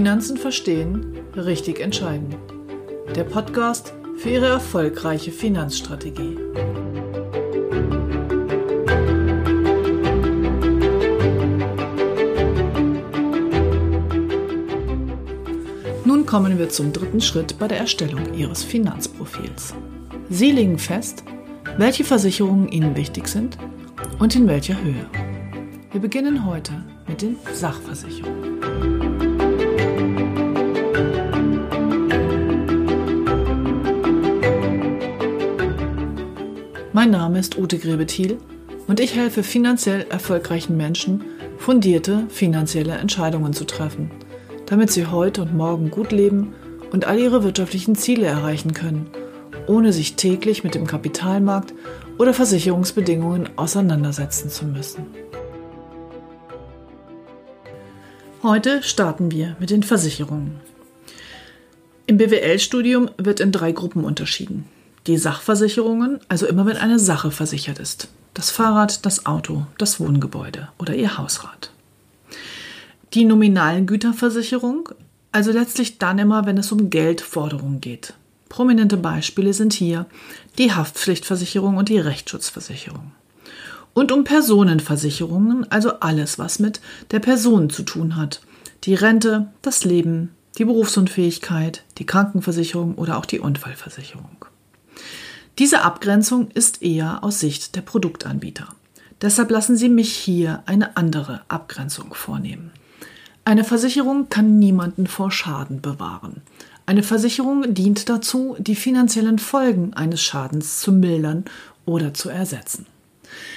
Finanzen verstehen, richtig entscheiden. Der Podcast für Ihre erfolgreiche Finanzstrategie. Nun kommen wir zum dritten Schritt bei der Erstellung Ihres Finanzprofils. Sie legen fest, welche Versicherungen Ihnen wichtig sind und in welcher Höhe. Wir beginnen heute mit den Sachversicherungen. Mein Name ist Ute Grebethiel und ich helfe finanziell erfolgreichen Menschen, fundierte finanzielle Entscheidungen zu treffen, damit sie heute und morgen gut leben und all ihre wirtschaftlichen Ziele erreichen können, ohne sich täglich mit dem Kapitalmarkt oder Versicherungsbedingungen auseinandersetzen zu müssen. Heute starten wir mit den Versicherungen. Im BWL-Studium wird in drei Gruppen unterschieden. Die Sachversicherungen, also immer wenn eine Sache versichert ist. Das Fahrrad, das Auto, das Wohngebäude oder Ihr Hausrat. Die nominalen Güterversicherung, also letztlich dann immer, wenn es um Geldforderungen geht. Prominente Beispiele sind hier die Haftpflichtversicherung und die Rechtsschutzversicherung. Und um Personenversicherungen, also alles, was mit der Person zu tun hat. Die Rente, das Leben, die Berufsunfähigkeit, die Krankenversicherung oder auch die Unfallversicherung. Diese Abgrenzung ist eher aus Sicht der Produktanbieter. Deshalb lassen Sie mich hier eine andere Abgrenzung vornehmen. Eine Versicherung kann niemanden vor Schaden bewahren. Eine Versicherung dient dazu, die finanziellen Folgen eines Schadens zu mildern oder zu ersetzen.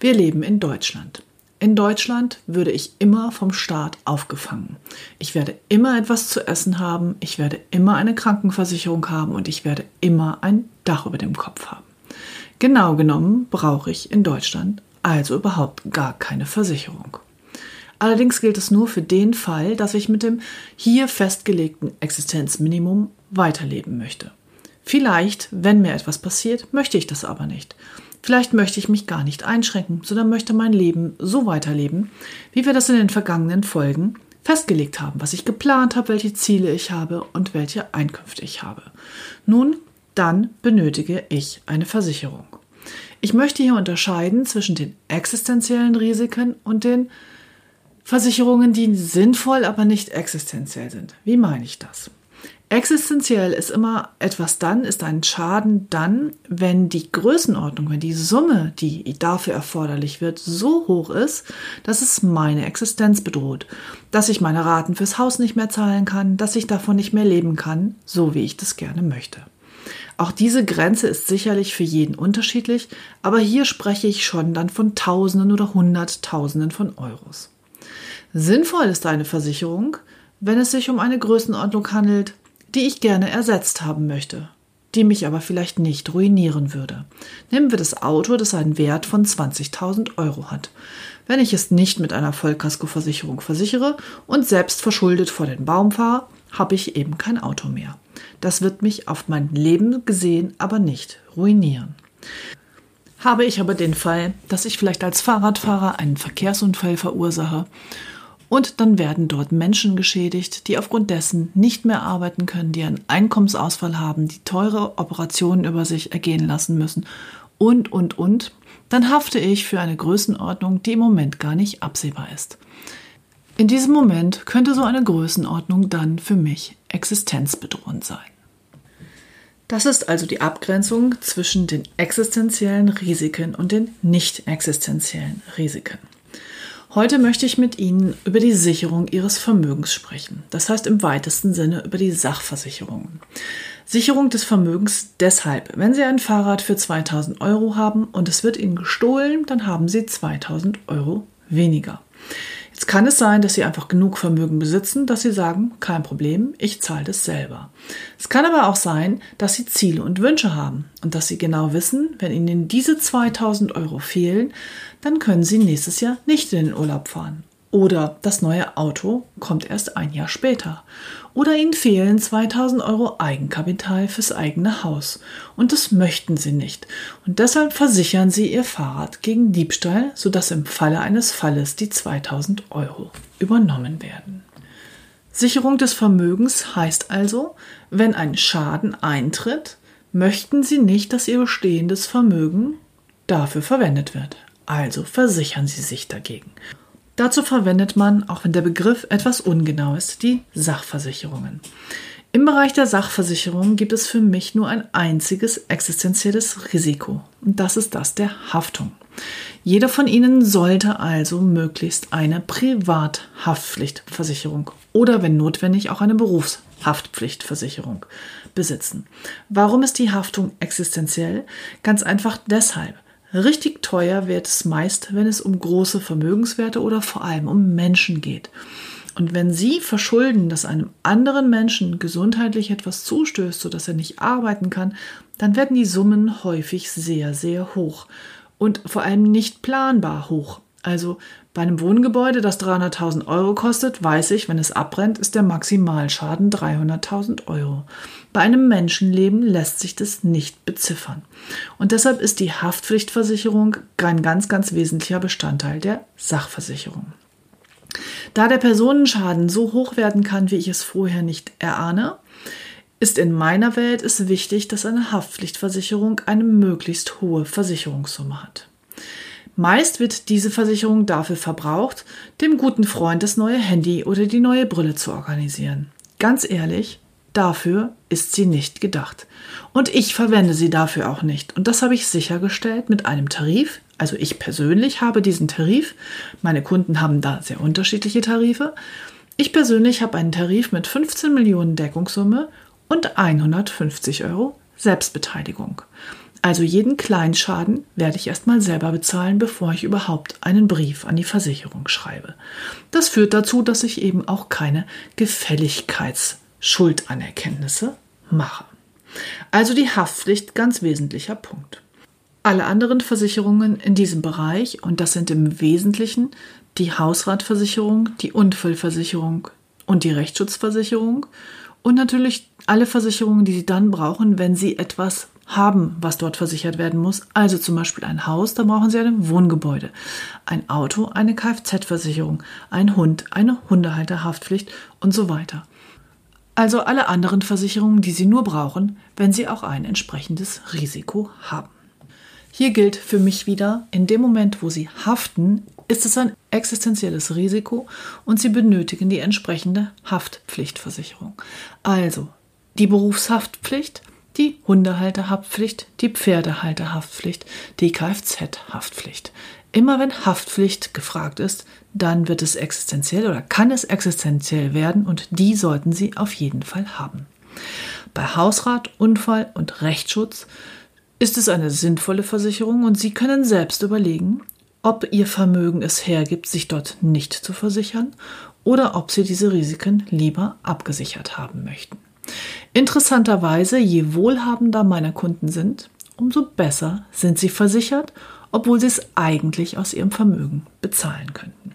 Wir leben in Deutschland. In Deutschland würde ich immer vom Staat aufgefangen. Ich werde immer etwas zu essen haben, ich werde immer eine Krankenversicherung haben und ich werde immer ein Dach über dem Kopf haben. Genau genommen brauche ich in Deutschland also überhaupt gar keine Versicherung. Allerdings gilt es nur für den Fall, dass ich mit dem hier festgelegten Existenzminimum weiterleben möchte. Vielleicht, wenn mir etwas passiert, möchte ich das aber nicht. Vielleicht möchte ich mich gar nicht einschränken, sondern möchte mein Leben so weiterleben, wie wir das in den vergangenen Folgen festgelegt haben, was ich geplant habe, welche Ziele ich habe und welche Einkünfte ich habe. Nun, dann benötige ich eine Versicherung. Ich möchte hier unterscheiden zwischen den existenziellen Risiken und den Versicherungen, die sinnvoll, aber nicht existenziell sind. Wie meine ich das? Existenziell ist immer etwas dann, ist ein Schaden dann, wenn die Größenordnung, wenn die Summe, die dafür erforderlich wird, so hoch ist, dass es meine Existenz bedroht, dass ich meine Raten fürs Haus nicht mehr zahlen kann, dass ich davon nicht mehr leben kann, so wie ich das gerne möchte. Auch diese Grenze ist sicherlich für jeden unterschiedlich, aber hier spreche ich schon dann von Tausenden oder Hunderttausenden von Euros. Sinnvoll ist eine Versicherung, wenn es sich um eine Größenordnung handelt, die ich gerne ersetzt haben möchte, die mich aber vielleicht nicht ruinieren würde. Nehmen wir das Auto, das einen Wert von 20.000 Euro hat. Wenn ich es nicht mit einer Vollkaskoversicherung versichere und selbst verschuldet vor den Baum fahre, habe ich eben kein Auto mehr. Das wird mich auf mein Leben gesehen aber nicht ruinieren. Habe ich aber den Fall, dass ich vielleicht als Fahrradfahrer einen Verkehrsunfall verursache und dann werden dort Menschen geschädigt, die aufgrund dessen nicht mehr arbeiten können, die einen Einkommensausfall haben, die teure Operationen über sich ergehen lassen müssen und, und, und, dann hafte ich für eine Größenordnung, die im Moment gar nicht absehbar ist. In diesem Moment könnte so eine Größenordnung dann für mich existenzbedrohend sein. Das ist also die Abgrenzung zwischen den existenziellen Risiken und den nicht existenziellen Risiken. Heute möchte ich mit Ihnen über die Sicherung Ihres Vermögens sprechen. Das heißt im weitesten Sinne über die Sachversicherungen. Sicherung des Vermögens deshalb, wenn Sie ein Fahrrad für 2000 Euro haben und es wird Ihnen gestohlen, dann haben Sie 2000 Euro weniger. Jetzt kann es sein, dass Sie einfach genug Vermögen besitzen, dass Sie sagen, kein Problem, ich zahle das selber. Es kann aber auch sein, dass Sie Ziele und Wünsche haben und dass Sie genau wissen, wenn Ihnen diese 2000 Euro fehlen, dann können Sie nächstes Jahr nicht in den Urlaub fahren. Oder das neue Auto kommt erst ein Jahr später. Oder Ihnen fehlen 2000 Euro Eigenkapital fürs eigene Haus. Und das möchten Sie nicht. Und deshalb versichern Sie Ihr Fahrrad gegen Diebstahl, sodass im Falle eines Falles die 2000 Euro übernommen werden. Sicherung des Vermögens heißt also, wenn ein Schaden eintritt, möchten Sie nicht, dass Ihr bestehendes Vermögen dafür verwendet wird. Also versichern Sie sich dagegen. Dazu verwendet man, auch wenn der Begriff etwas ungenau ist, die Sachversicherungen. Im Bereich der Sachversicherung gibt es für mich nur ein einziges existenzielles Risiko und das ist das der Haftung. Jeder von Ihnen sollte also möglichst eine Privathaftpflichtversicherung oder wenn notwendig auch eine Berufshaftpflichtversicherung besitzen. Warum ist die Haftung existenziell? Ganz einfach deshalb. Richtig teuer wird es meist, wenn es um große Vermögenswerte oder vor allem um Menschen geht. Und wenn Sie verschulden, dass einem anderen Menschen gesundheitlich etwas zustößt, sodass er nicht arbeiten kann, dann werden die Summen häufig sehr, sehr hoch und vor allem nicht planbar hoch. Also bei einem Wohngebäude, das 300.000 Euro kostet, weiß ich, wenn es abbrennt, ist der Maximalschaden 300.000 Euro. Bei einem Menschenleben lässt sich das nicht beziffern. Und deshalb ist die Haftpflichtversicherung ein ganz, ganz wesentlicher Bestandteil der Sachversicherung. Da der Personenschaden so hoch werden kann, wie ich es vorher nicht erahne, ist in meiner Welt es wichtig, dass eine Haftpflichtversicherung eine möglichst hohe Versicherungssumme hat. Meist wird diese Versicherung dafür verbraucht, dem guten Freund das neue Handy oder die neue Brille zu organisieren. Ganz ehrlich, dafür ist sie nicht gedacht. Und ich verwende sie dafür auch nicht. Und das habe ich sichergestellt mit einem Tarif, also ich persönlich habe diesen Tarif. Meine Kunden haben da sehr unterschiedliche Tarife. Ich persönlich habe einen Tarif mit 15 Millionen Deckungssumme und 150 Euro Selbstbeteiligung. Also jeden Kleinschaden werde ich erstmal selber bezahlen, bevor ich überhaupt einen Brief an die Versicherung schreibe. Das führt dazu, dass ich eben auch keine Gefälligkeitsschuldanerkenntnisse mache. Also die Haftpflicht ganz wesentlicher Punkt. Alle anderen Versicherungen in diesem Bereich, und das sind im Wesentlichen die Hausratversicherung, die Unfallversicherung und die Rechtsschutzversicherung und natürlich alle Versicherungen, die Sie dann brauchen, wenn Sie etwas haben, was dort versichert werden muss. Also zum Beispiel ein Haus, da brauchen Sie ein Wohngebäude. Ein Auto, eine Kfz-Versicherung. Ein Hund, eine Hundehalterhaftpflicht und so weiter. Also alle anderen Versicherungen, die Sie nur brauchen, wenn Sie auch ein entsprechendes Risiko haben. Hier gilt für mich wieder, in dem Moment, wo Sie haften, ist es ein existenzielles Risiko und Sie benötigen die entsprechende Haftpflichtversicherung. Also die Berufshaftpflicht, die Hundehalterhaftpflicht, die Pferdehalterhaftpflicht, die Kfz-Haftpflicht. Immer wenn Haftpflicht gefragt ist, dann wird es existenziell oder kann es existenziell werden und die sollten Sie auf jeden Fall haben. Bei Hausrat, Unfall und Rechtsschutz ist es eine sinnvolle Versicherung und Sie können selbst überlegen, ob Ihr Vermögen es hergibt, sich dort nicht zu versichern oder ob Sie diese Risiken lieber abgesichert haben möchten. Interessanterweise, je wohlhabender meine Kunden sind, umso besser sind sie versichert, obwohl sie es eigentlich aus ihrem Vermögen bezahlen könnten.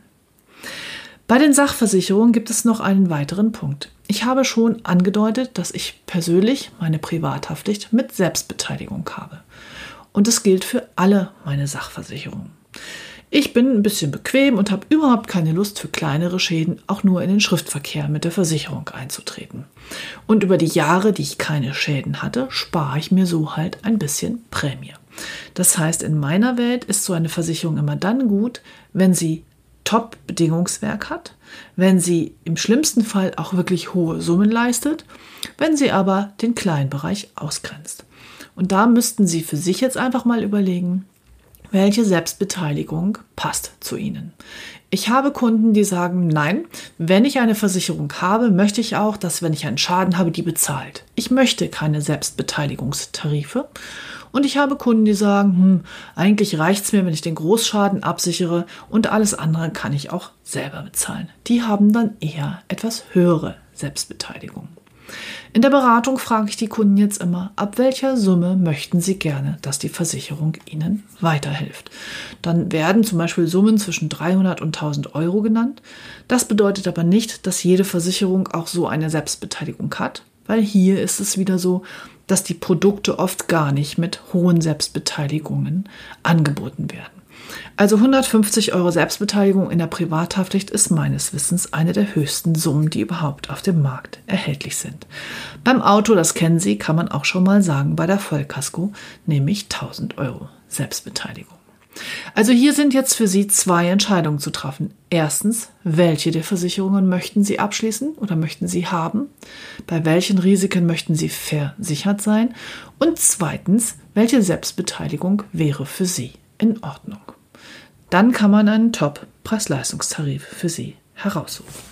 Bei den Sachversicherungen gibt es noch einen weiteren Punkt. Ich habe schon angedeutet, dass ich persönlich meine Privathaftpflicht mit Selbstbeteiligung habe. Und das gilt für alle meine Sachversicherungen. Ich bin ein bisschen bequem und habe überhaupt keine Lust für kleinere Schäden auch nur in den Schriftverkehr mit der Versicherung einzutreten. Und über die Jahre, die ich keine Schäden hatte, spare ich mir so halt ein bisschen Prämie. Das heißt, in meiner Welt ist so eine Versicherung immer dann gut, wenn sie Top-Bedingungswerk hat, wenn sie im schlimmsten Fall auch wirklich hohe Summen leistet, wenn sie aber den kleinen Bereich ausgrenzt. Und da müssten Sie für sich jetzt einfach mal überlegen, welche Selbstbeteiligung passt zu Ihnen. Ich habe Kunden, die sagen, nein, wenn ich eine Versicherung habe, möchte ich auch, dass wenn ich einen Schaden habe, die bezahlt. Ich möchte keine Selbstbeteiligungstarife. Und ich habe Kunden, die sagen, hm, eigentlich reicht es mir, wenn ich den Großschaden absichere und alles andere kann ich auch selber bezahlen. Die haben dann eher etwas höhere Selbstbeteiligung. In der Beratung frage ich die Kunden jetzt immer, ab welcher Summe möchten sie gerne, dass die Versicherung ihnen weiterhilft. Dann werden zum Beispiel Summen zwischen 300 und 1000 Euro genannt. Das bedeutet aber nicht, dass jede Versicherung auch so eine Selbstbeteiligung hat, weil hier ist es wieder so, dass die Produkte oft gar nicht mit hohen Selbstbeteiligungen angeboten werden. Also 150 Euro Selbstbeteiligung in der Privathaftpflicht ist meines Wissens eine der höchsten Summen, die überhaupt auf dem Markt erhältlich sind. Beim Auto, das kennen Sie, kann man auch schon mal sagen, bei der Vollkasko, nämlich 1000 Euro Selbstbeteiligung. Also hier sind jetzt für Sie zwei Entscheidungen zu treffen. Erstens, welche der Versicherungen möchten Sie abschließen oder möchten Sie haben? Bei welchen Risiken möchten Sie versichert sein? Und zweitens, welche Selbstbeteiligung wäre für Sie in Ordnung? Dann kann man einen Top-Preis-Leistungstarif für Sie heraussuchen.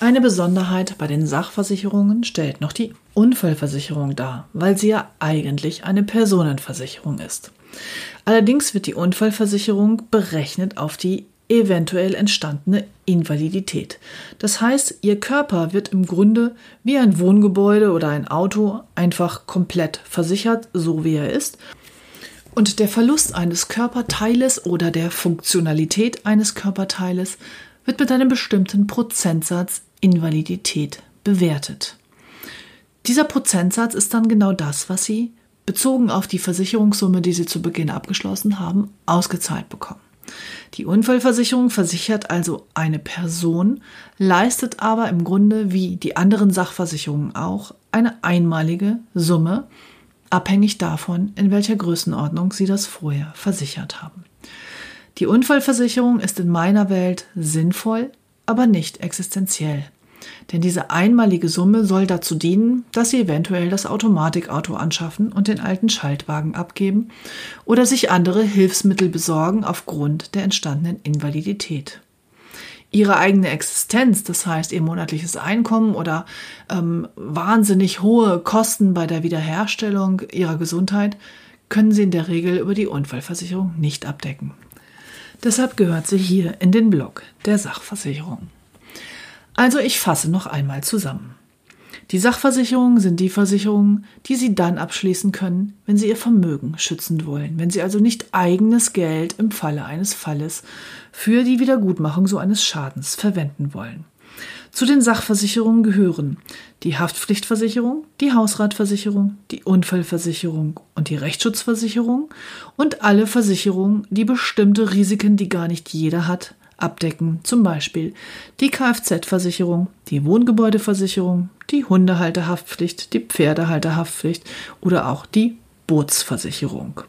Eine Besonderheit bei den Sachversicherungen stellt noch die Unfallversicherung dar, weil sie ja eigentlich eine Personenversicherung ist. Allerdings wird die Unfallversicherung berechnet auf die eventuell entstandene Invalidität. Das heißt, ihr Körper wird im Grunde wie ein Wohngebäude oder ein Auto einfach komplett versichert, so wie er ist. Und der Verlust eines Körperteiles oder der Funktionalität eines Körperteiles wird mit einem bestimmten Prozentsatz Invalidität bewertet. Dieser Prozentsatz ist dann genau das, was Sie bezogen auf die Versicherungssumme, die Sie zu Beginn abgeschlossen haben, ausgezahlt bekommen. Die Unfallversicherung versichert also eine Person, leistet aber im Grunde wie die anderen Sachversicherungen auch eine einmalige Summe, abhängig davon, in welcher Größenordnung Sie das vorher versichert haben. Die Unfallversicherung ist in meiner Welt sinnvoll, aber nicht existenziell. Denn diese einmalige Summe soll dazu dienen, dass Sie eventuell das Automatikauto anschaffen und den alten Schaltwagen abgeben oder sich andere Hilfsmittel besorgen aufgrund der entstandenen Invalidität. Ihre eigene Existenz, das heißt Ihr monatliches Einkommen oder ähm, wahnsinnig hohe Kosten bei der Wiederherstellung Ihrer Gesundheit, können Sie in der Regel über die Unfallversicherung nicht abdecken. Deshalb gehört sie hier in den Block der Sachversicherung. Also ich fasse noch einmal zusammen. Die Sachversicherungen sind die Versicherungen, die Sie dann abschließen können, wenn Sie Ihr Vermögen schützen wollen, wenn Sie also nicht eigenes Geld im Falle eines Falles für die Wiedergutmachung so eines Schadens verwenden wollen. Zu den Sachversicherungen gehören die Haftpflichtversicherung, die Hausratversicherung, die Unfallversicherung und die Rechtsschutzversicherung und alle Versicherungen, die bestimmte Risiken, die gar nicht jeder hat, abdecken, zum Beispiel die Kfz-Versicherung, die Wohngebäudeversicherung, die Hundehalterhaftpflicht, die Pferdehalterhaftpflicht oder auch die Bootsversicherung.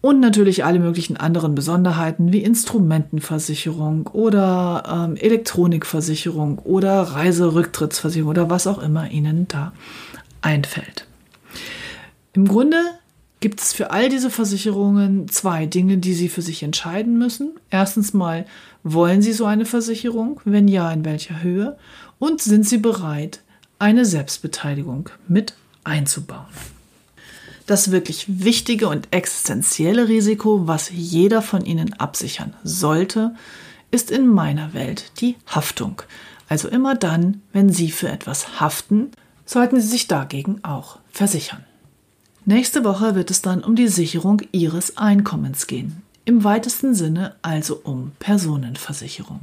Und natürlich alle möglichen anderen Besonderheiten wie Instrumentenversicherung oder ähm, Elektronikversicherung oder Reiserücktrittsversicherung oder was auch immer Ihnen da einfällt. Im Grunde gibt es für all diese Versicherungen zwei Dinge, die Sie für sich entscheiden müssen. Erstens mal, wollen Sie so eine Versicherung? Wenn ja, in welcher Höhe? Und sind Sie bereit, eine Selbstbeteiligung mit einzubauen? Das wirklich wichtige und existenzielle Risiko, was jeder von Ihnen absichern sollte, ist in meiner Welt die Haftung. Also immer dann, wenn Sie für etwas haften, sollten Sie sich dagegen auch versichern. Nächste Woche wird es dann um die Sicherung Ihres Einkommens gehen. Im weitesten Sinne also um Personenversicherung.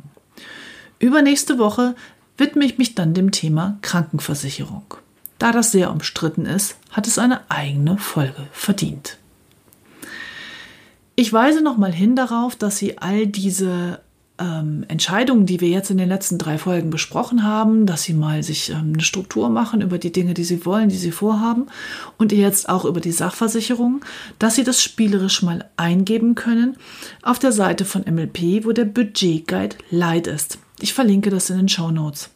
Übernächste Woche widme ich mich dann dem Thema Krankenversicherung. Da das sehr umstritten ist, hat es eine eigene Folge verdient. Ich weise nochmal hin darauf, dass Sie all diese ähm, Entscheidungen, die wir jetzt in den letzten drei Folgen besprochen haben, dass sie mal sich ähm, eine Struktur machen über die Dinge, die sie wollen, die sie vorhaben und jetzt auch über die Sachversicherung, dass sie das spielerisch mal eingeben können auf der Seite von MLP, wo der Budgetguide Light ist. Ich verlinke das in den Show Notes.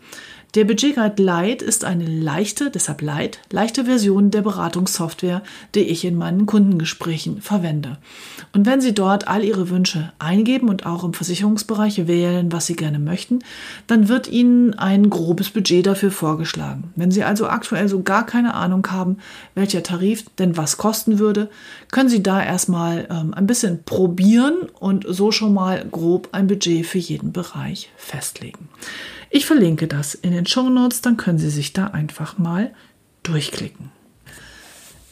Der Budget Guide Lite ist eine leichte, deshalb Lite, leichte Version der Beratungssoftware, die ich in meinen Kundengesprächen verwende. Und wenn Sie dort all Ihre Wünsche eingeben und auch im Versicherungsbereich wählen, was Sie gerne möchten, dann wird Ihnen ein grobes Budget dafür vorgeschlagen. Wenn Sie also aktuell so gar keine Ahnung haben, welcher Tarif denn was kosten würde, können Sie da erstmal ähm, ein bisschen probieren und so schon mal grob ein Budget für jeden Bereich festlegen. Ich verlinke das in den Show Notes, dann können Sie sich da einfach mal durchklicken.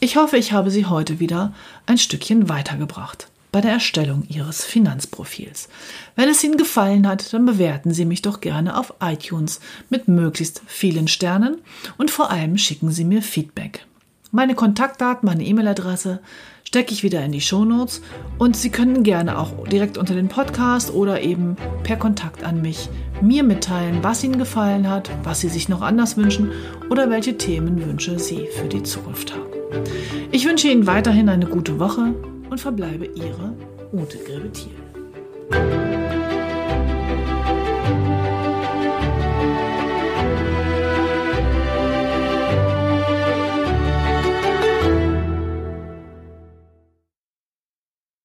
Ich hoffe, ich habe Sie heute wieder ein Stückchen weitergebracht bei der Erstellung Ihres Finanzprofils. Wenn es Ihnen gefallen hat, dann bewerten Sie mich doch gerne auf iTunes mit möglichst vielen Sternen und vor allem schicken Sie mir Feedback. Meine Kontaktdaten, meine E-Mail-Adresse stecke ich wieder in die Shownotes und Sie können gerne auch direkt unter den Podcast oder eben per Kontakt an mich mir mitteilen, was Ihnen gefallen hat, was Sie sich noch anders wünschen oder welche Themenwünsche Sie für die Zukunft haben. Ich wünsche Ihnen weiterhin eine gute Woche und verbleibe Ihre Ute Grebetier.